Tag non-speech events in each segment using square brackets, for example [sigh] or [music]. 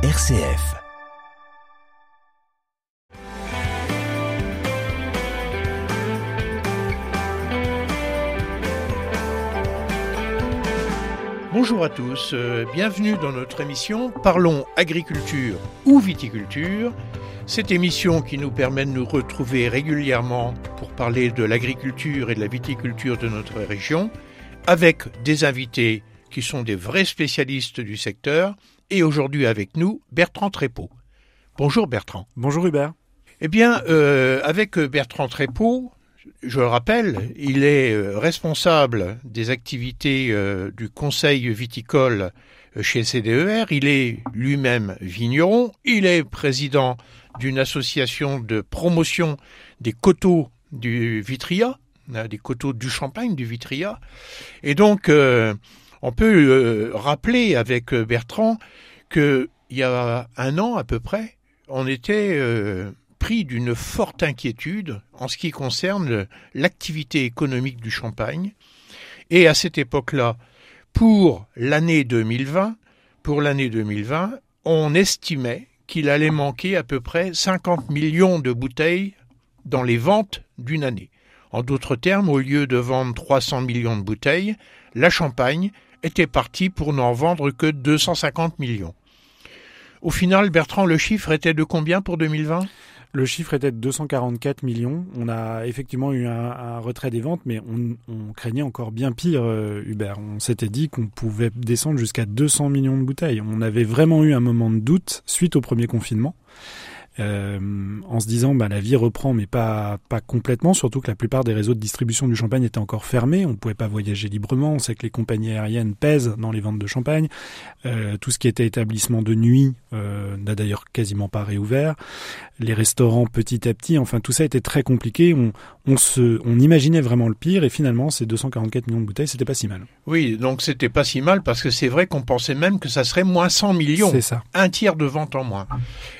RCF. Bonjour à tous, euh, bienvenue dans notre émission Parlons agriculture ou viticulture. Cette émission qui nous permet de nous retrouver régulièrement pour parler de l'agriculture et de la viticulture de notre région, avec des invités qui sont des vrais spécialistes du secteur, et aujourd'hui avec nous Bertrand Trépeau. Bonjour Bertrand. Bonjour Hubert. Eh bien, euh, avec Bertrand Trépeau, je le rappelle, il est euh, responsable des activités euh, du conseil viticole euh, chez CDER, il est lui-même vigneron, il est président d'une association de promotion des coteaux du Vitria, des coteaux du Champagne du Vitria, et donc on peut rappeler avec Bertrand que il y a un an à peu près, on était pris d'une forte inquiétude en ce qui concerne l'activité économique du Champagne. Et à cette époque-là, pour l'année 2020, pour l'année 2020, on estimait qu'il allait manquer à peu près 50 millions de bouteilles dans les ventes d'une année. En d'autres termes, au lieu de vendre 300 millions de bouteilles, la Champagne était partie pour n'en vendre que 250 millions. Au final, Bertrand, le chiffre était de combien pour 2020 le chiffre était de 244 millions. On a effectivement eu un, retrait des ventes, mais on, craignait encore bien pire, euh, Hubert. On s'était dit qu'on pouvait descendre jusqu'à 200 millions de bouteilles. On avait vraiment eu un moment de doute suite au premier confinement. Euh, en se disant bah, la vie reprend mais pas pas complètement surtout que la plupart des réseaux de distribution du champagne étaient encore fermés. On ne pouvait pas voyager librement. On sait que les compagnies aériennes pèsent dans les ventes de champagne. Euh, tout ce qui était établissement de nuit euh, n'a d'ailleurs quasiment pas réouvert. Les restaurants petit à petit enfin tout ça était très compliqué. On, on se on imaginait vraiment le pire et finalement ces 244 millions de bouteilles c'était pas si mal. Oui donc c'était pas si mal parce que c'est vrai qu'on pensait même que ça serait moins 100 millions. C'est ça. Un tiers de vente en moins.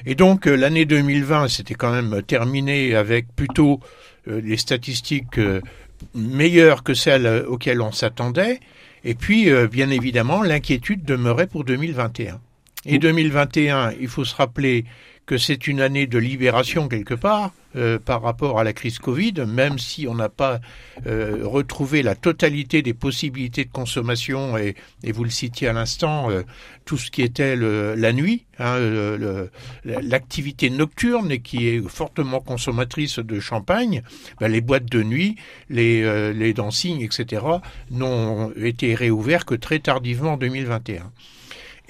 Et donc l'année 2020, c'était quand même terminé avec plutôt euh, les statistiques euh, meilleures que celles auxquelles on s'attendait. Et puis, euh, bien évidemment, l'inquiétude demeurait pour 2021. Et 2021, il faut se rappeler que c'est une année de libération quelque part euh, par rapport à la crise Covid, même si on n'a pas euh, retrouvé la totalité des possibilités de consommation et, vous le citiez à l'instant, euh, tout ce qui était la nuit, hein, l'activité nocturne et qui est fortement consommatrice de champagne, ben, les boîtes de nuit, les, les etc., n'ont été réouverts que très tardivement en 2021.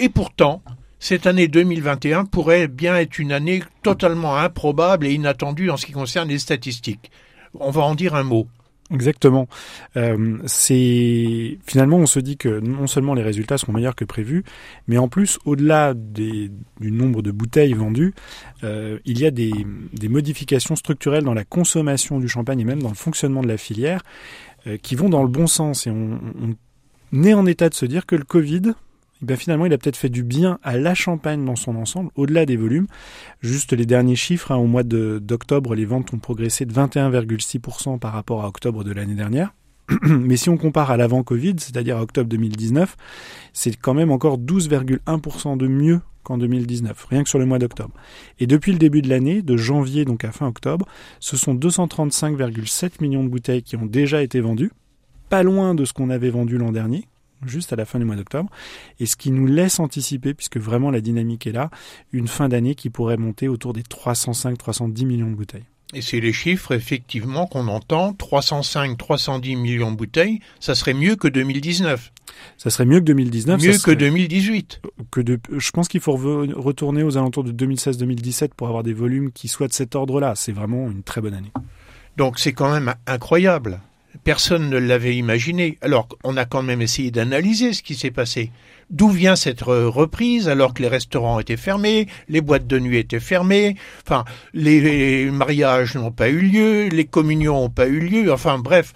Et pourtant, cette année 2021 pourrait bien être une année totalement improbable et inattendue en ce qui concerne les statistiques. On va en dire un mot. Exactement. Euh, finalement on se dit que non seulement les résultats sont meilleurs que prévus, mais en plus au-delà du nombre de bouteilles vendues, euh, il y a des, des, modifications structurelles dans la consommation du champagne et même dans le fonctionnement de la filière euh, qui vont dans le bon sens. Et on, on est en état de se dire que le Covid eh bien finalement, il a peut-être fait du bien à la Champagne dans son ensemble, au-delà des volumes. Juste les derniers chiffres, hein, au mois d'octobre, les ventes ont progressé de 21,6% par rapport à octobre de l'année dernière. [clears throat] Mais si on compare à l'avant Covid, c'est-à-dire à octobre 2019, c'est quand même encore 12,1% de mieux qu'en 2019, rien que sur le mois d'octobre. Et depuis le début de l'année, de janvier donc à fin octobre, ce sont 235,7 millions de bouteilles qui ont déjà été vendues, pas loin de ce qu'on avait vendu l'an dernier, juste à la fin du mois d'octobre, et ce qui nous laisse anticiper, puisque vraiment la dynamique est là, une fin d'année qui pourrait monter autour des 305-310 millions de bouteilles. Et c'est les chiffres effectivement qu'on entend, 305-310 millions de bouteilles, ça serait mieux que 2019. Ça serait mieux que 2019. Mieux que 2018. Que de, je pense qu'il faut retourner aux alentours de 2016-2017 pour avoir des volumes qui soient de cet ordre-là. C'est vraiment une très bonne année. Donc c'est quand même incroyable. Personne ne l'avait imaginé. Alors, on a quand même essayé d'analyser ce qui s'est passé. D'où vient cette reprise alors que les restaurants étaient fermés, les boîtes de nuit étaient fermées, enfin, les mariages n'ont pas eu lieu, les communions n'ont pas eu lieu, enfin bref,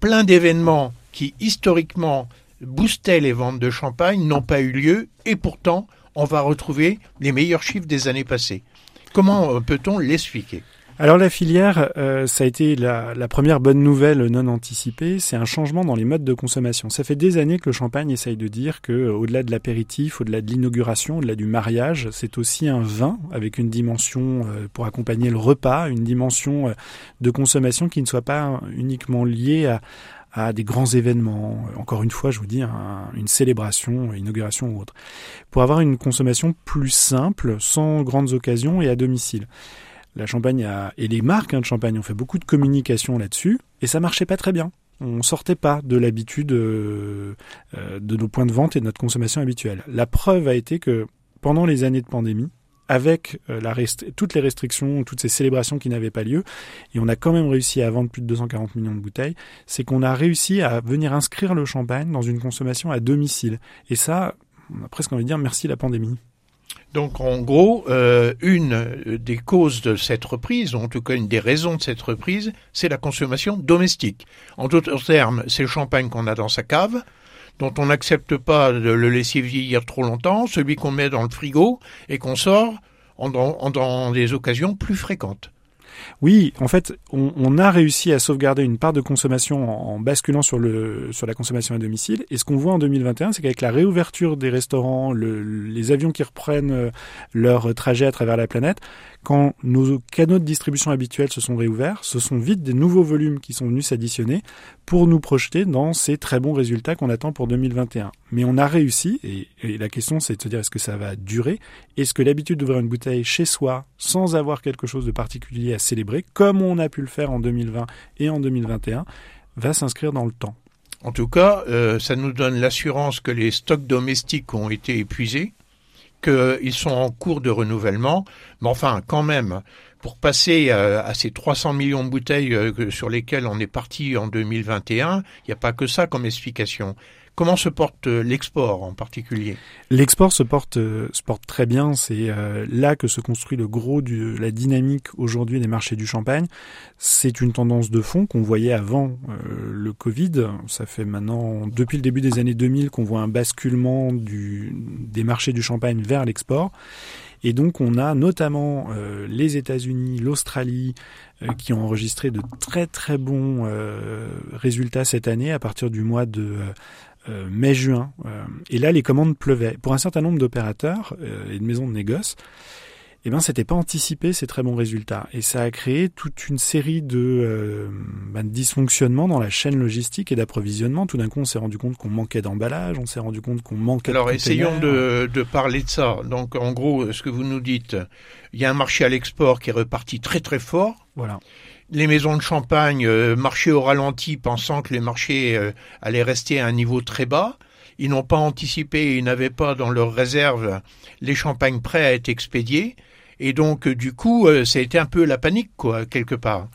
plein d'événements qui historiquement boostaient les ventes de champagne n'ont pas eu lieu et pourtant on va retrouver les meilleurs chiffres des années passées. Comment peut-on l'expliquer? Alors la filière, euh, ça a été la, première bonne nouvelle non anticipée, c'est un changement dans les modes de consommation. Ça fait des années que le champagne essaye de dire que euh, au-delà de l'apéritif, au-delà de l'inauguration, au-delà du mariage, c'est aussi un vin avec une dimension euh, pour accompagner le repas, une dimension de consommation qui ne soit pas uniquement liée à, à des grands événements. Encore une fois, je vous dis, une célébration, une inauguration ou autre. Pour avoir une consommation plus simple, sans grandes occasions et à domicile. La Champagne a, et les marques hein, de Champagne ont fait beaucoup de communication là-dessus, et ça marchait pas très bien. On sortait pas de l'habitude euh, euh, de nos points de vente et de notre consommation habituelle. La preuve a été que pendant les années de pandémie, avec euh, toutes les restrictions, toutes ces célébrations qui n'avaient pas lieu, et on a quand même réussi à vendre plus de 240 millions de bouteilles, c'est qu'on a réussi à venir inscrire le champagne dans une consommation à domicile. Et ça, on a presque envie de dire merci la pandémie. Donc en gros, euh, une des causes de cette reprise, ou en tout cas une des raisons de cette reprise, c'est la consommation domestique. En d'autres termes, c'est le champagne qu'on a dans sa cave, dont on n'accepte pas de le laisser vieillir trop longtemps, celui qu'on met dans le frigo et qu'on sort en, dans des occasions plus fréquentes. Oui, en fait, on, a réussi à sauvegarder une part de consommation en, basculant sur, la consommation à domicile. Et ce qu'on voit en 2021, c'est qu'avec la réouverture des restaurants, les avions qui reprennent euh, leur trajet à travers la planète, quand nos canaux de distribution habituels se sont réouverts, ce sont vite des nouveaux volumes qui sont venus s'additionner pour nous projeter dans ces très bons résultats qu'on attend pour 2021. Mais on a réussi, et, la question c'est de se dire est-ce que ça va durer? Est-ce que l'habitude d'ouvrir une bouteille chez soi, sans avoir quelque chose de particulier à célébrer, comme on a pu le faire en 2020 et en 2021, va s'inscrire dans le temps? En tout cas, euh, ça nous donne l'assurance que les stocks domestiques ont été épuisés, qu'ils sont en cours de renouvellement. Mais enfin, quand même, pour passer euh, à, ces 300 millions de bouteilles euh, sur lesquelles on est parti en 2021, il n'y a pas que ça comme explication. Comment se porte euh, l'export en particulier? L'export se porte, se porte très bien. C'est là que se construit le gros de la dynamique aujourd'hui des marchés du champagne. C'est une tendance de fond qu'on voyait avant le Covid. Ça fait maintenant, depuis le début des années 2000, qu'on voit un basculement des marchés du champagne vers l'export. Et donc on a notamment euh, les États-Unis, l'Australie, euh, qui ont enregistré de très très bons euh, résultats cette année à partir du mois de mai-juin. et là, les commandes pleuvaient. Pour un certain nombre d'opérateurs et de maisons de négoce, eh ben c'était pas anticipé ces très bons résultats et ça a créé toute une série de, euh, ben, dysfonctionnements dans la chaîne logistique et d'approvisionnement. Tout d'un coup, on s'est rendu compte qu'on manquait d'emballage, on s'est rendu compte qu'on manquait. Alors essayons de, de, parler de ça. Donc en gros, ce que vous nous dites, il y a un marché à l'export qui est reparti très très fort. Voilà. Les maisons de champagne euh, marchaient au ralenti, pensant que les marchés euh, allaient rester à un niveau très bas. Ils n'ont pas anticipé, ils n'avaient pas dans leurs réserves les champagnes prêts à être expédiés. Et donc, euh, du coup, euh, ça a été un peu la panique, quoi, quelque part.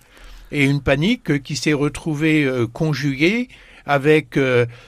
Et une panique qui s'est retrouvée conjuguée avec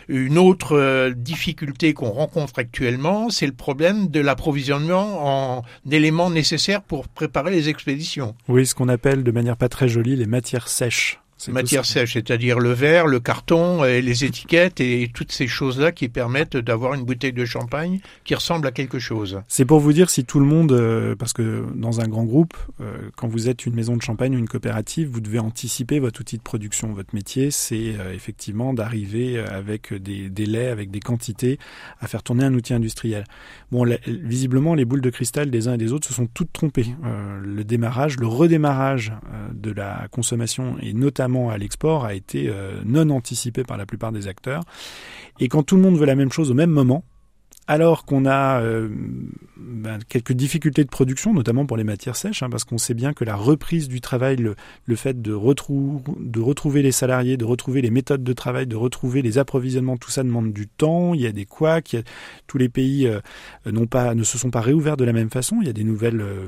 une autre difficulté qu'on rencontre actuellement, c'est le problème de l'approvisionnement en éléments nécessaires pour préparer les expéditions. Oui, ce qu'on appelle de manière pas très jolie les matières sèches. Matière sèche, c'est-à-dire le verre, le carton, et les étiquettes et toutes ces choses-là qui permettent d'avoir une bouteille de champagne qui ressemble à quelque chose. C'est pour vous dire si tout le monde, euh, parce que dans un grand groupe, euh, quand vous êtes une maison de champagne ou une coopérative, vous devez anticiper votre outil de production. Votre métier, c'est euh, effectivement d'arriver avec des délais, avec des quantités, à faire tourner un outil industriel. Bon, visiblement, les boules de cristal des uns et des autres se sont toutes trompées. le démarrage, le redémarrage de la consommation et notamment à l'export, a été euh, non anticipé par la plupart des acteurs. Et quand tout le monde veut la même chose au même moment, alors qu'on a euh, ben, quelques difficultés de production, notamment pour les matières sèches, hein, parce qu'on sait bien que la reprise du travail, le, le fait de, de retrouver les salariés, de retrouver les méthodes de travail, de retrouver les approvisionnements, tout ça demande du temps. Il y a des couacs, tous les pays euh, pas, ne se sont pas réouverts de la même façon. Il y a des nouvelles, euh,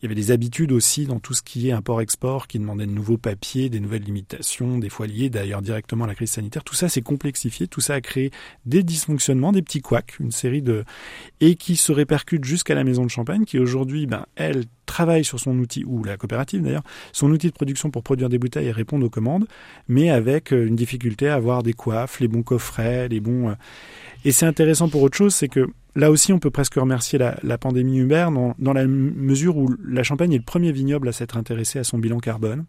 il y avait des habitudes aussi dans tout ce qui est import-export qui demandaient de nouveaux papiers, des nouvelles limitations, des fois liées d'ailleurs directement à la crise sanitaire. Tout ça s'est complexifié, tout ça a créé des dysfonctionnements, des petits couacs, une série de et qui se répercute jusqu'à la maison de champagne, qui aujourd'hui, ben, elle, travaille sur son outil, ou la coopérative d'ailleurs, son outil de production pour produire des bouteilles et répondre aux commandes, mais avec euh, une difficulté à avoir des coiffes, les bons coffrets, les bons... Euh, et c'est intéressant pour autre chose, c'est que là aussi, on peut presque remercier la, pandémie Hubert dans, la mesure où la Champagne est le premier vignoble à s'être intéressé à son bilan carbone,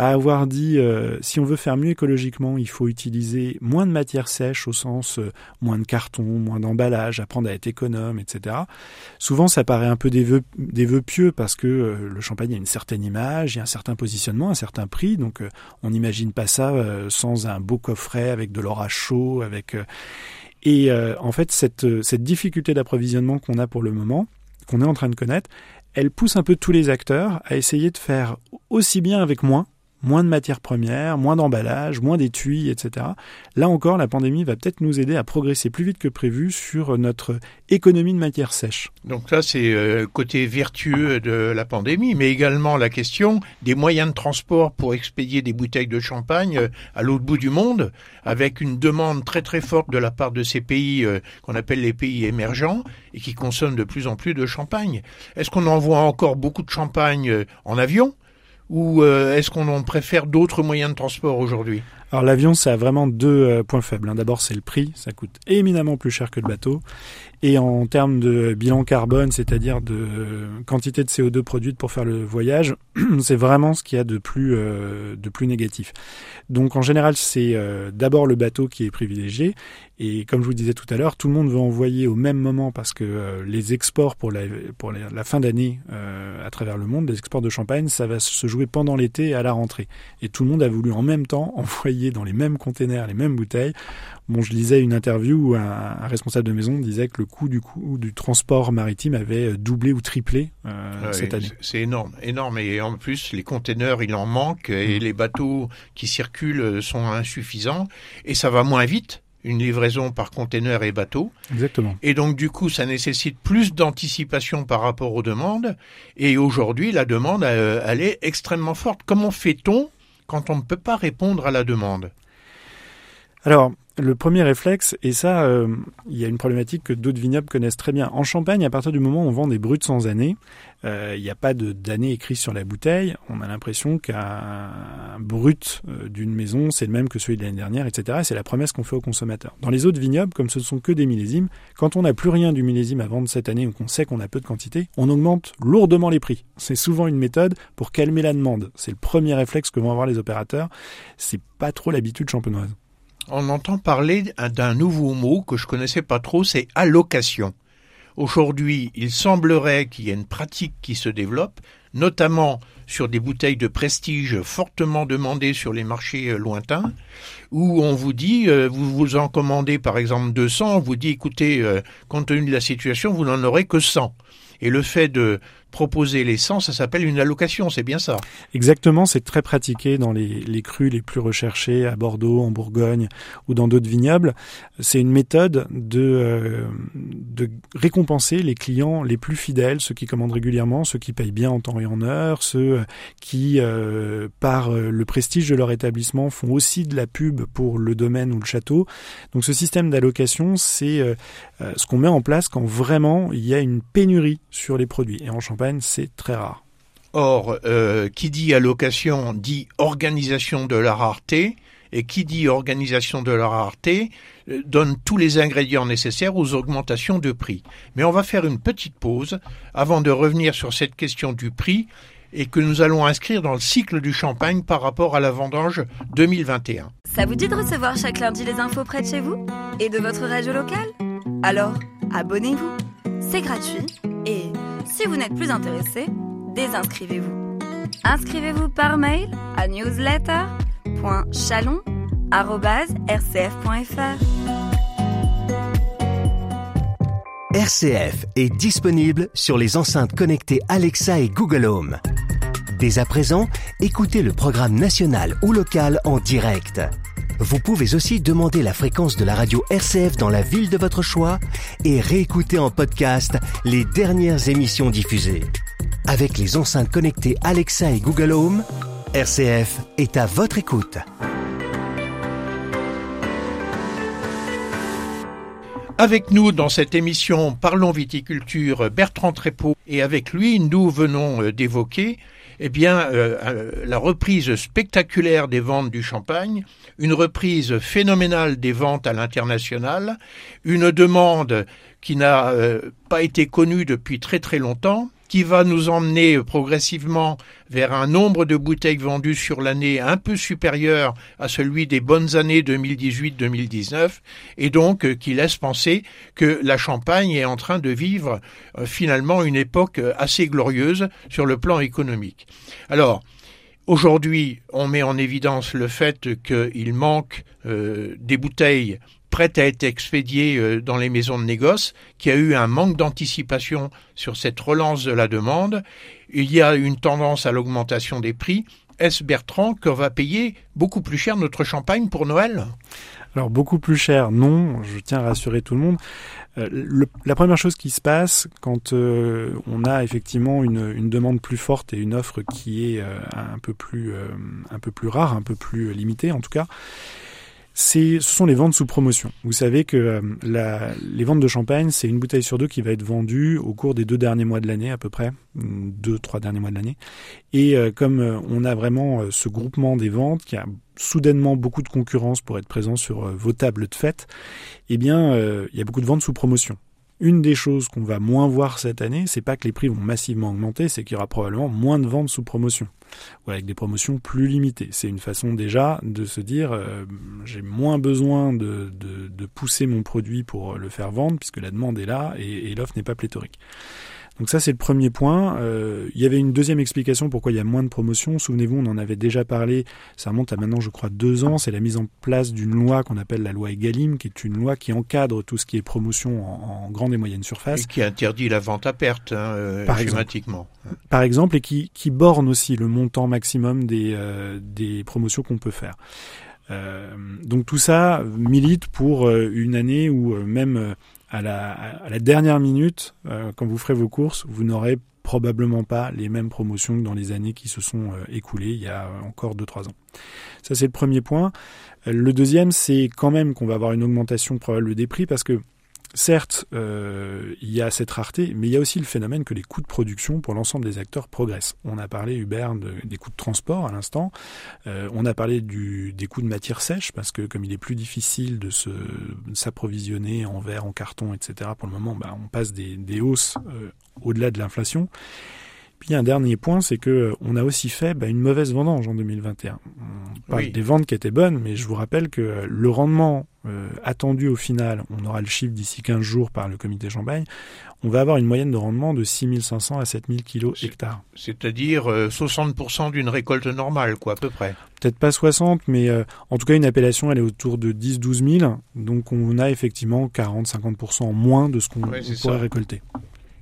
à avoir dit euh, si on veut faire mieux écologiquement, il faut utiliser moins de matières sèches au sens euh, moins de carton, moins d'emballage, apprendre à être économe, etc. Souvent, ça paraît un peu des vœux, pieux parce que euh, le champagne a une certaine image, il y a un certain positionnement, un certain prix, donc on n'imagine pas ça sans un beau coffret avec de l'orage chaud, avec et en fait, cette, cette difficulté d'approvisionnement qu'on a pour le moment, qu'on est en train de connaître, elle pousse un peu tous les acteurs à essayer de faire aussi bien avec moins, moins de matières premières, moins d'emballage, moins d'étui, etc. Là encore, la pandémie va peut-être nous aider à progresser plus vite que prévu sur notre économie de matières sèches. Donc ça, c'est euh, côté vertueux de la pandémie, mais également la question des moyens de transport pour expédier des bouteilles de champagne euh, à l'autre bout du monde, avec une demande très très forte de la part de ces pays euh, qu'on appelle les pays émergents et qui consomment de plus en plus de champagne. Est-ce qu'on envoie encore beaucoup de champagne en avion? Ou euh, est-ce qu'on en préfère d'autres moyens de transport aujourd'hui? Alors l'avion, ça a vraiment deux euh, points faibles. Hein. D'abord, c'est le prix, ça coûte éminemment plus cher que le bateau. Et en termes de bilan carbone, c'est-à-dire de quantité de CO2 produite pour faire le voyage, [clears throat] c'est vraiment ce qu'il y a de plus, euh, de plus négatif. Donc en général, c'est d'abord le bateau qui est privilégié. Et comme je vous disais tout à l'heure, tout le monde veut envoyer au même moment parce que euh, les exports pour la, pour la, fin d'année euh, à travers le monde, les exports de champagne, ça va se jouer pendant l'été à la rentrée. Et tout le monde a voulu en même temps [laughs] envoyer dans les mêmes containers les mêmes bouteilles. Bon, je lisais une interview où un, responsable de maison disait que le coût du, coût du transport maritime avait euh, doublé ou triplé cette année. C'est énorme, énorme. Et en plus, les containers, il en manque et mm. les bateaux qui circulent sont insuffisants et ça va moins vite une livraison par conteneur et bateau. Exactement. Et donc du coup, ça nécessite plus d'anticipation par rapport aux demandes. Et aujourd'hui, la demande, euh, elle est extrêmement forte. Comment fait-on quand on ne peut pas répondre à la demande? Alors, le premier réflexe, et ça, euh, il y a une problématique que d'autres vignobles connaissent très bien. En Champagne, à partir du moment où on vend des bruts sans année, euh, il n'y a pas d'année écrite sur la bouteille. On a l'impression qu'un brut euh, d'une maison, c'est le même que celui de l'année dernière, etc. C'est la promesse qu'on fait aux consommateurs. Dans les autres vignobles, comme ce ne sont que des millésimes, quand on n'a plus rien du millésime à vendre cette année ou qu'on sait qu'on a peu de quantité, on augmente lourdement les prix. C'est souvent une méthode pour calmer la demande. C'est le premier réflexe que vont avoir les opérateurs. C'est pas trop l'habitude champenoise on entend parler d'un nouveau mot que je connaissais pas trop, c'est allocation. Aujourd'hui, il semblerait qu'il y ait une pratique qui se développe, notamment sur des bouteilles de prestige fortement demandées sur les marchés euh, lointains, où on vous dit, euh, vous vous en commandez par exemple 200, on vous dit, écoutez, euh, compte tenu de la situation, vous n'en aurez que 100. Et le fait de proposer l'essence, ça s'appelle une allocation, c'est bien ça Exactement, c'est très pratiqué dans les, les crus les plus recherchés à Bordeaux, en Bourgogne ou dans d'autres vignobles. C'est une méthode de, euh, récompenser les clients les plus fidèles, ceux qui commandent régulièrement, ceux qui payent bien en temps et en heure, ceux qui, euh, par euh, le prestige de leur établissement, font aussi de la pub pour le domaine ou le château. Donc ce système d'allocation, c'est ce qu'on met en place quand vraiment il y a une pénurie sur les produits. Et en c'est très rare. Or, euh, qui dit allocation dit organisation de la rareté, et qui dit organisation de la rareté euh, donne tous les ingrédients nécessaires aux augmentations de prix. Mais on va faire une petite pause avant de revenir sur cette question du prix et que nous allons inscrire dans le cycle du champagne par rapport à la vendange 2021. Ça vous dit de recevoir chaque lundi les infos près de chez vous et de votre radio locale? Alors, abonnez-vous. C'est gratuit et si vous n'êtes plus intéressé, désinscrivez-vous. Inscrivez-vous par mail à newsletter.chalon.rcf.fr. RCF est disponible sur les enceintes connectées Alexa et Google Home. Dès à présent, écoutez le programme national ou local en direct. Vous pouvez aussi demander la fréquence de la radio RCF dans la ville de votre choix et réécouter en podcast les dernières émissions diffusées. Avec les enceintes connectées Alexa et Google Home, RCF est à votre écoute. Avec nous dans cette émission Parlons viticulture Bertrand Trépeau et avec lui nous venons euh, d'évoquer eh bien euh, euh, la reprise spectaculaire des ventes du champagne, une reprise phénoménale des ventes à l'international, une demande qui n'a pas été connue depuis très très longtemps qui va nous emmener progressivement vers un nombre de bouteilles vendues sur l'année un peu supérieur à celui des bonnes années 2018-2019 et donc euh, qui laisse penser que la Champagne est en train de vivre euh, finalement une époque euh, assez glorieuse sur le plan économique. Alors, Aujourd'hui, on met en évidence le fait qu'il manque des bouteilles prête à être expédiée euh, dans les maisons de négoce, qui a eu un manque d'anticipation sur cette relance de la demande. Il y a une tendance à l'augmentation des prix. Est-ce Bertrand qu'on va payer beaucoup plus cher notre champagne pour Noël? Alors beaucoup plus cher, non. Je tiens à rassurer tout le monde. Euh, la première chose qui se passe quand euh, on a effectivement une, demande plus forte et une offre qui est un peu plus un peu plus rare, un peu plus limitée en tout cas, ce sont les ventes sous promotion. Vous savez que euh, les ventes de champagne, c'est une bouteille sur deux qui va être vendue au cours des deux derniers mois de l'année à peu près, deux, trois derniers mois de l'année. Et euh, comme euh, on a vraiment ce groupement des ventes qui a soudainement beaucoup de concurrence pour être présent sur vos tables de fête, eh bien, il y a beaucoup de ventes sous promotion. Une des choses qu'on va moins voir cette année, c'est pas que les prix vont massivement augmenter, c'est qu'il y aura probablement moins de ventes sous promotion ou avec des promotions plus limitées. C'est une façon déjà de se dire euh, j'ai moins besoin de, de, pousser mon produit pour le faire vendre puisque la demande est là et, et l'offre n'est pas pléthorique. Donc ça c'est le premier point. Euh, il y avait une deuxième explication pourquoi il y a moins de promotions. Souvenez-vous, on en avait déjà parlé. Ça remonte à maintenant, je crois, deux ans. C'est la mise en place d'une loi qu'on appelle la loi Egalim, qui est une loi qui encadre tout ce qui est promotion en, grande et moyenne surface. Et qui interdit la vente à perte, hein, euh, Par schématiquement. Exemple. Par exemple, et qui, qui borne aussi le montant maximum des, euh, des promotions qu'on peut faire. Euh, donc tout ça milite pour euh, une année où même à la, dernière minute, euh, quand vous ferez vos courses, vous n'aurez probablement pas les mêmes promotions que dans les années qui se sont euh, écoulées il y a encore 2-3 ans. Ça c'est le premier point. Euh, le deuxième, c'est quand même qu'on va avoir une augmentation probable des prix parce que Certes, euh, il y a cette rareté, mais il y a aussi le phénomène que les coûts de production pour l'ensemble des acteurs progressent. On a parlé, Hubert, des coûts de transport à l'instant. Euh, on a parlé du, des coûts de matière sèche, parce que comme il est plus difficile de s'approvisionner en verre, en carton, etc., pour le moment, bah, on passe des, des hausses euh, au-delà de l'inflation. Puis un dernier point, c'est que euh, on a aussi fait bah, une mauvaise vendange en 2021. On parle des ventes qui étaient bonnes, mais je vous rappelle que euh, le rendement euh, attendu au final, on aura le chiffre d'ici 15 jours par le comité Champagne, on va avoir une moyenne de rendement de 6500 à 7000 kilos hectares. C'est-à-dire 60% d'une récolte normale, quoi, à peu près. Peut-être pas 60, mais en tout cas une appellation, elle est autour de 10-12 000, donc on a effectivement 40-50% moins de ce qu'on pourrait récolter.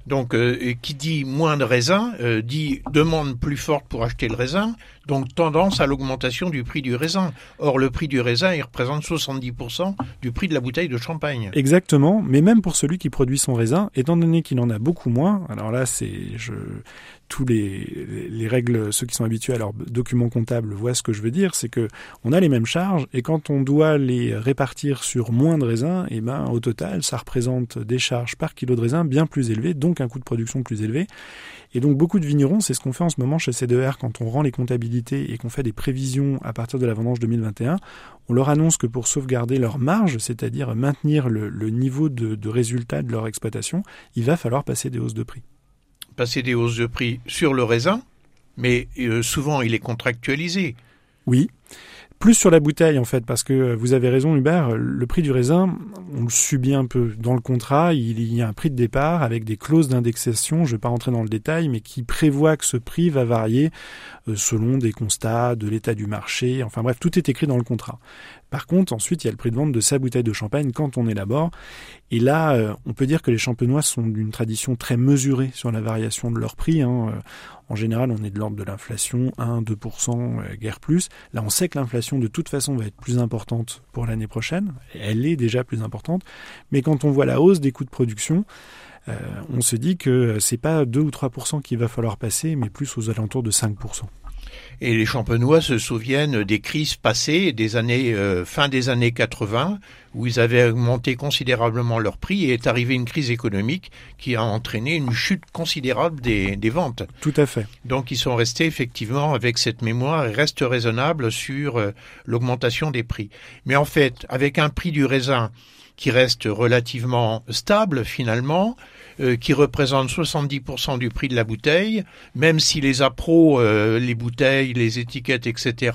Donc, euh, qui dit moins de raisin, euh, dit demande plus forte pour acheter le raisin, donc tendance à l'augmentation du prix du raisin. Or, le prix du raisin, il représente 70% du prix de la bouteille de champagne. Exactement, mais même pour celui qui produit son raisin, étant donné qu'il en a beaucoup moins, alors là, c'est, je, tous les, les règles, ceux qui sont habitués à leurs documents comptables voient ce que je veux dire, c'est que on a les mêmes charges et quand on doit les répartir sur moins de raisins, et eh ben au total, ça représente des charges par kilo de raisin bien plus élevées, donc un coût de production plus élevé. Et donc beaucoup de vignerons, c'est ce qu'on fait en ce moment chez C2R quand on rend les comptabilités et qu'on fait des prévisions à partir de la vendange 2021. On leur annonce que pour sauvegarder leur marge, c'est-à-dire maintenir le, niveau de, de résultat de leur exploitation, il va falloir passer des hausses de prix passer des hausses de prix sur le raisin, mais euh, souvent il est contractualisé. Oui. Plus sur la bouteille en fait, parce que vous avez raison Hubert, le prix du raisin, on le subit un peu. Dans le contrat, il y a un prix de départ avec des clauses d'indexation, je ne vais pas rentrer dans le détail, mais qui prévoit que ce prix va varier euh, selon des constats de l'état du marché, enfin bref, tout est écrit dans le contrat. Par contre, ensuite, il y a le prix de vente de sa bouteille de champagne quand on élabore. Et là, euh, on peut dire que les champenois sont d'une tradition très mesurée sur la variation de leur prix. Hein. Euh, en général, on est de l'ordre de l'inflation, 1, 2%, euh, guère plus. Là, on sait que l'inflation, de toute façon, va être plus importante pour l'année prochaine. Elle est déjà plus importante. Mais quand on voit la hausse des coûts de production, on se dit que c'est pas 2 ou 3% qu'il va falloir passer, mais plus aux alentours de 5%. Et les champenois se souviennent des crises passées, des années euh, fin des années 80, où ils avaient augmenté considérablement leur prix et est arrivée une crise économique qui a entraîné une chute considérable des, des ventes. Tout à fait. Donc ils sont restés effectivement avec cette mémoire et restent raisonnables sur euh, l'augmentation des prix. Mais en fait, avec un prix du raisin qui reste relativement stable finalement, euh, qui représente 70% du prix de la bouteille, même si les appros, euh, les bouteilles, les étiquettes, etc.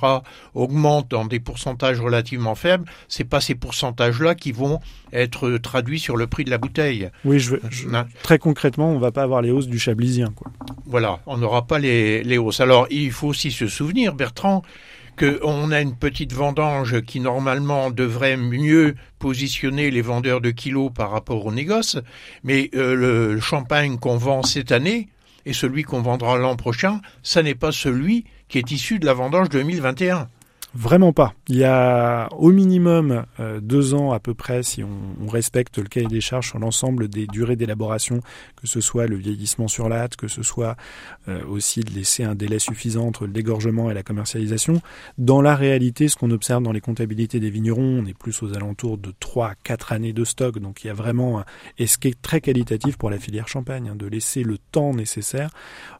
augmentent dans des pourcentages relativement faibles, c'est pas ces pourcentages-là qui vont être traduits sur le prix de la bouteille. Oui, je, je Non. très concrètement, on va pas avoir les hausses du chablisien, quoi. Voilà, on n'aura pas les, les hausses. Alors, il faut aussi se souvenir, Bertrand, qu'on a une petite vendange qui normalement devrait mieux positionner les vendeurs de kilos par rapport au négoce, mais euh, le champagne qu'on vend cette année et celui qu'on vendra l'an prochain, ça n'est pas celui qui est issu de la vendange 2021. Vraiment pas. Il y a au minimum euh, deux ans à peu près, si on, respecte le cahier des charges sur l'ensemble des durées d'élaboration, que ce soit le vieillissement sur latte, que ce soit euh, aussi de laisser un délai suffisant entre le dégorgement et la commercialisation. Dans la réalité, ce qu'on observe dans les comptabilités des vignerons, on est plus aux alentours de 3 à 4 années de stock. Donc il y a vraiment, un- et ce qui est très qualitatif pour la filière champagne, hein, de laisser le temps nécessaire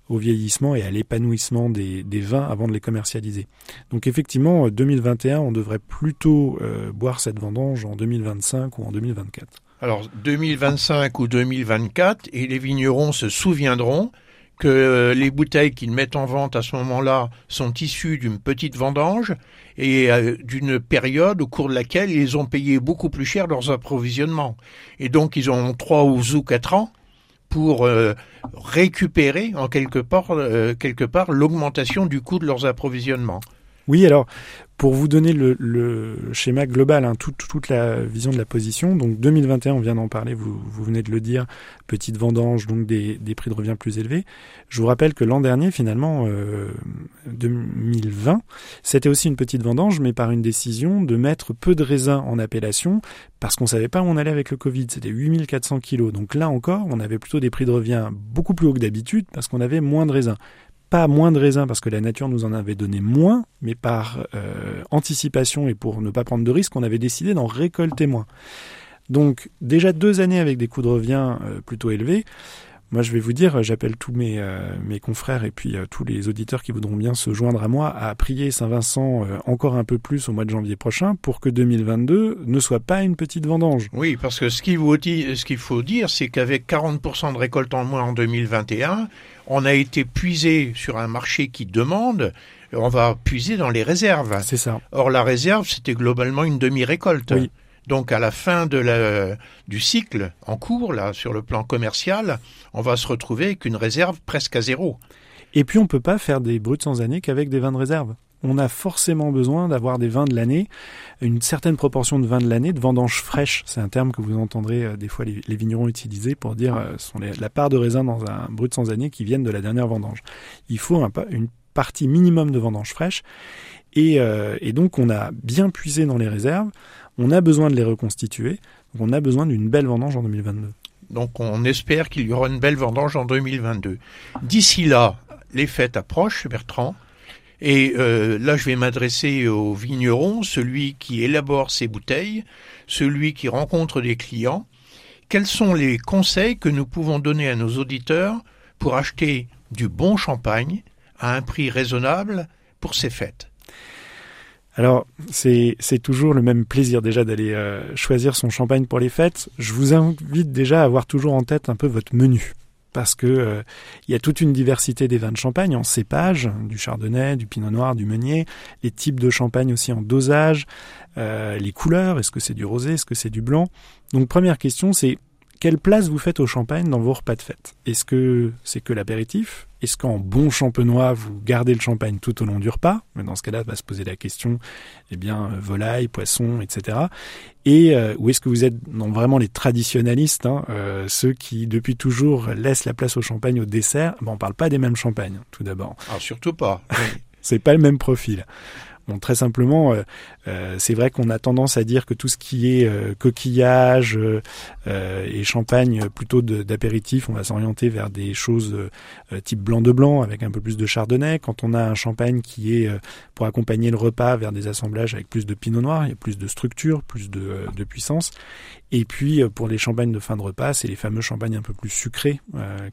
au vieillissement et à l'épanouissement des, vins avant de les commercialiser. Donc effectivement, euh, 2021, on devrait plutôt euh, boire cette vendange en 2025 ou en 2024. Alors 2025 ou 2024, et les vignerons se souviendront que euh, les bouteilles qu'ils mettent en vente à ce moment-là sont issues d'une petite vendange et euh, d'une période au cours de laquelle ils ont payé beaucoup plus cher leurs approvisionnements. Et donc ils ont trois ou quatre ans pour euh, récupérer en quelque part, euh, quelque part l'augmentation du coût de leurs approvisionnements. Oui, alors pour vous donner le, schéma global, hein, toute, toute la vision de la position, donc 2021, on vient d'en parler, vous, venez de le dire, petite vendange, donc des, prix de revient plus élevés. Je vous rappelle que l'an dernier, finalement, euh, 2020, c'était aussi une petite vendange, mais par une décision de mettre peu de raisins en appellation, parce qu'on savait pas où on allait avec le Covid. C'était 8400 kilos. Donc là encore, on avait plutôt des prix de revient beaucoup plus hauts que d'habitude, parce qu'on avait moins de raisins pas moins de raisins parce que la nature nous en avait donné moins, mais par euh, anticipation et pour ne pas prendre de risques, on avait décidé d'en récolter moins. Donc déjà deux années avec des coûts de revient euh, plutôt élevés. Moi, je vais vous dire, j'appelle tous mes, euh, mes confrères et puis euh, tous les auditeurs qui voudront bien se joindre à moi à prier Saint-Vincent euh, encore un peu plus au mois de janvier prochain pour que 2022 ne soit pas une petite vendange. Oui, parce que ce qu'il faut dire, ce qu'il faut dire, c'est qu'avec 40% de récolte en moins en 2021, on a été puisé sur un marché qui demande, on va puiser dans les réserves. C'est ça. Or, la réserve, c'était globalement une demi-récolte. Oui. Donc, à la fin de du cycle en cours, là, sur le plan commercial, on va se retrouver avec une réserve presque à zéro. Et puis on peut pas faire des bruts sans année qu'avec des vins de réserve. On a forcément besoin d'avoir des vins de l'année, une certaine proportion de vins de l'année, de vendanges fraîches. C'est un terme que vous entendrez euh, des fois les, vignerons utiliser pour dire euh, la part de raisin dans un brut sans année qui viennent de la dernière vendange. Il faut une partie minimum de vendanges fraîches. Et, euh, et donc on a bien puisé dans les réserves. On a besoin de les reconstituer. Donc on a besoin d'une belle vendange en 2022. Donc, on espère qu'il y aura une belle vendange en 2022. D'ici là, les fêtes approchent, Bertrand. Et euh, là, je vais m'adresser au vigneron, celui qui élabore ses bouteilles, celui qui rencontre des clients. Quels sont les conseils que nous pouvons donner à nos auditeurs pour acheter du bon champagne à un prix raisonnable pour ces fêtes? Alors, c'est toujours le même plaisir déjà d'aller euh, choisir son champagne pour les fêtes. Je vous invite déjà à avoir toujours en tête un peu votre menu. Parce que euh, il y a toute une diversité des vins de champagne en cépage, du chardonnay, du pinot noir, du meunier, les types de champagne aussi en dosage, euh, les couleurs, est-ce que c'est du rosé, est-ce que c'est du blanc? Donc première question, c'est quelle place vous faites au champagne dans vos repas de fête? Est-ce que c'est que l'apéritif? Est-ce qu'en bon champenois, vous gardez le champagne tout au long du repas? Mais dans ce cas-là, va se poser la question, eh bien, euh, volaille, poisson, etc. Et euh, ou est-ce que vous êtes dans vraiment les traditionnalistes, hein, euh, ceux qui depuis toujours laissent la place au champagne au dessert? Ben, On parle pas des mêmes champagnes, tout d'abord. Alors surtout pas. [laughs] C'est pas le même profil. Bon, très simplement, c'est vrai qu'on a tendance à dire que tout ce qui est coquillage et champagne, plutôt d'apéritif, on va s'orienter vers des choses type blanc de blanc avec un peu plus de chardonnay. Quand on a un champagne qui est pour accompagner le repas vers des assemblages avec plus de pinot noir, il y a plus de structure, plus de, de puissance. Et puis pour les champagnes de fin de repas, c'est les fameux champagnes un peu plus sucrés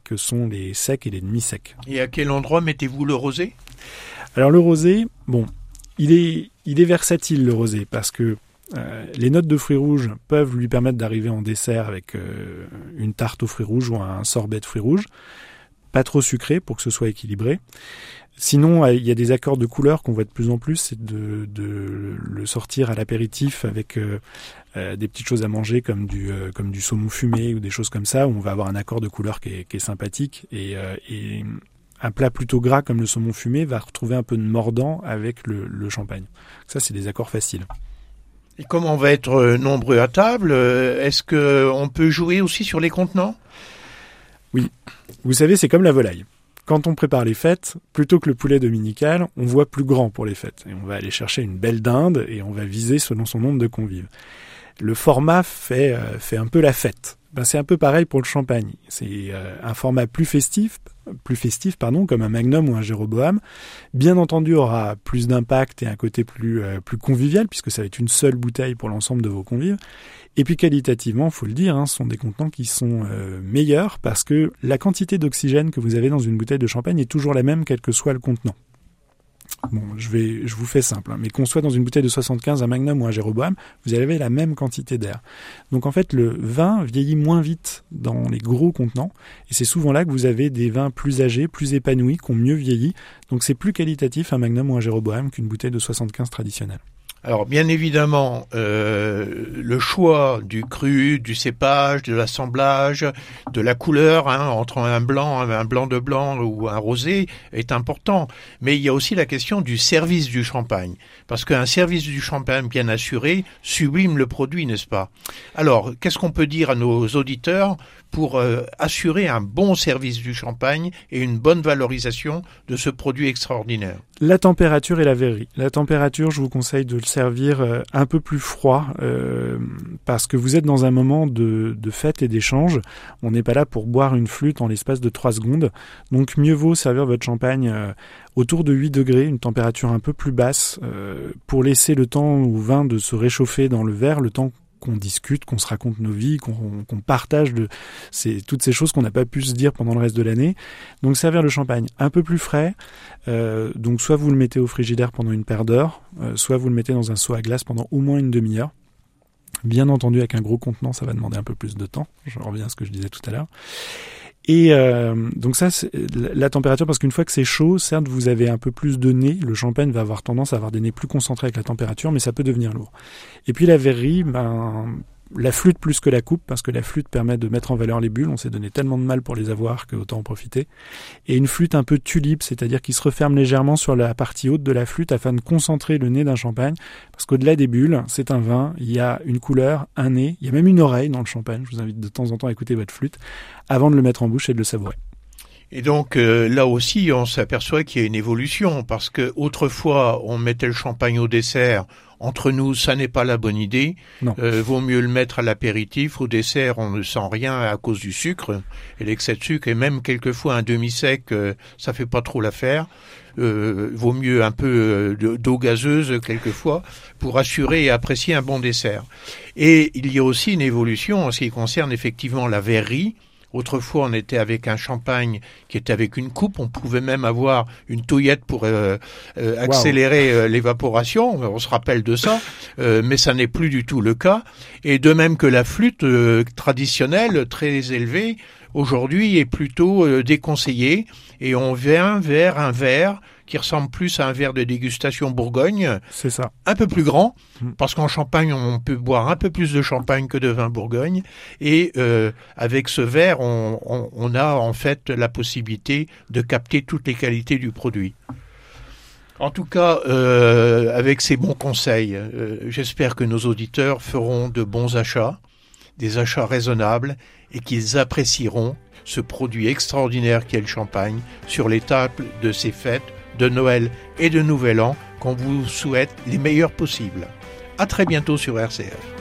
que sont les secs et les demi-secs. Et à quel endroit mettez-vous le rosé? Alors le rosé, bon, il est, il est versatile le rosé parce que euh, les notes de fruits rouges peuvent lui permettre d'arriver en dessert avec euh, une tarte aux fruits rouges ou un sorbet de fruits rouges, pas trop sucré pour que ce soit équilibré. Sinon, euh, il y a des accords de couleurs qu'on voit de plus en plus, c'est de, le sortir à l'apéritif avec des petites choses à manger comme du, comme du saumon fumé ou des choses comme ça, où on va avoir un accord de couleurs qui est, sympathique et un plat plutôt gras comme le saumon fumé va retrouver un peu de mordant avec le, champagne. Ça, c'est des accords faciles. Et comme on va être euh, nombreux à table, euh, est-ce que on peut jouer aussi sur les contenants? Oui. Vous savez, c'est comme la volaille. Quand on prépare les fêtes, plutôt que le poulet dominical, on voit plus grand pour les fêtes. Et on va aller chercher une belle dinde et on va viser selon son nombre de convives. Le format fait, euh, fait un peu la fête. Ben, c'est un peu pareil pour le champagne. C'est un format plus festif plus festif, pardon, comme un Magnum ou un Jéroboam, bien entendu aura plus d'impact et un côté plus, euh, plus convivial, puisque ça va être une seule bouteille pour l'ensemble de vos convives. Et puis qualitativement, faut le dire, hein, ce sont des contenants qui sont euh, meilleurs parce que la quantité d'oxygène que vous avez dans une bouteille de champagne est toujours la même, quel que soit le contenant. Bon, je vous fais simple, hein, mais qu'on soit dans une bouteille de 75, un Magnum ou un Jéroboam, vous avez la même quantité d'air. Donc en fait, le vin vieillit moins vite dans les gros contenants, et c'est souvent là que vous avez des vins plus âgés, plus épanouis, qui ont mieux vieilli. Donc c'est plus qualitatif un Magnum ou un Jéroboam qu'une bouteille de 75 traditionnelle. Alors bien évidemment, euh, le choix du cru, du cépage, de l'assemblage, de la couleur hein, entre un blanc, un blanc de blanc ou un rosé est important. Mais il y a aussi la question du service du champagne, parce qu'un service du champagne bien assuré sublime le produit, n'est-ce pas? Alors, qu'est-ce qu'on peut dire à nos auditeurs pour euh, assurer un bon service du champagne et une bonne valorisation de ce produit extraordinaire? La température et la verrerie. La température, je vous conseille de le servir euh, un peu plus froid euh, parce que vous êtes dans un moment de, de fête et d'échange. On n'est pas là pour boire une flûte en l'espace de 3 secondes. Donc mieux vaut servir votre champagne autour de 8 degrés, une température un peu plus basse pour laisser le temps au vin de se réchauffer dans le verre, le temps qu'on discute, qu'on se raconte nos vies, qu'on partage de toutes ces choses qu'on n'a pas pu se dire pendant le reste de l'année. Donc servir le champagne un peu plus frais. Euh, donc soit vous le mettez au frigidaire pendant une paire d'heures, euh, soit vous le mettez dans un seau à glace pendant au moins une demi-heure. Bien entendu, avec un gros contenant, ça va demander un peu plus de temps. Je reviens à ce que je disais tout à l'heure. Et euh, donc ça, la température, parce qu'une fois que c'est chaud, certes, vous avez un peu plus de nez. Le champagne va avoir tendance à avoir des nez plus concentrés avec la température, mais ça peut devenir lourd. Et puis la verrerie, ben, la flûte plus que la coupe, parce que la flûte permet de mettre en valeur les bulles. On s'est donné tellement de mal pour les avoir que autant en profiter. Et une flûte un peu tulipe, c'est-à-dire qui se referme légèrement sur la partie haute de la flûte afin de concentrer le nez d'un champagne. Parce qu'au-delà des bulles, c'est un vin, il y a une couleur, un nez, il y a même une oreille dans le champagne. Je vous invite de temps en temps à écouter votre flûte avant de le mettre en bouche et de le savourer. Et donc euh, là aussi, on s'aperçoit qu'il y a une évolution parce que autrefois, on mettait le champagne au dessert, entre nous, ça n'est pas la bonne idée. Euh, vaut mieux le mettre à l'apéritif. Au dessert, on ne sent rien à cause du sucre et l'excès de sucre. Et même quelquefois un demi-sec, euh, ça fait pas trop l'affaire. Euh, vaut mieux un peu euh, d'eau gazeuse quelquefois pour assurer et apprécier un bon dessert. Et il y a aussi une évolution en ce qui concerne effectivement la verrerie. Autrefois, on était avec un champagne qui était avec une coupe. On pouvait même avoir une touillette pour euh, euh, accélérer euh, l'évaporation. On se rappelle de ça, mais ça n'est plus du tout le cas. Et de même que la flûte traditionnelle, très élevée, aujourd'hui est plutôt déconseillée. Et on vient vers un verre qui ressemble plus à un verre de dégustation Bourgogne. C'est ça. Un peu plus grand, mm. parce qu'en Champagne, on peut boire un peu plus de champagne que de vin Bourgogne. Et euh, avec ce verre, on, on, a en fait la possibilité de capter toutes les qualités du produit. En tout cas, euh, avec ces bons conseils, euh, j'espère que nos auditeurs feront de bons achats, des achats raisonnables, et qu'ils apprécieront ce produit extraordinaire qu'est le champagne sur les tables de ces fêtes de Noël et de Nouvel An qu'on vous souhaite les meilleurs possibles. À très bientôt sur RCF.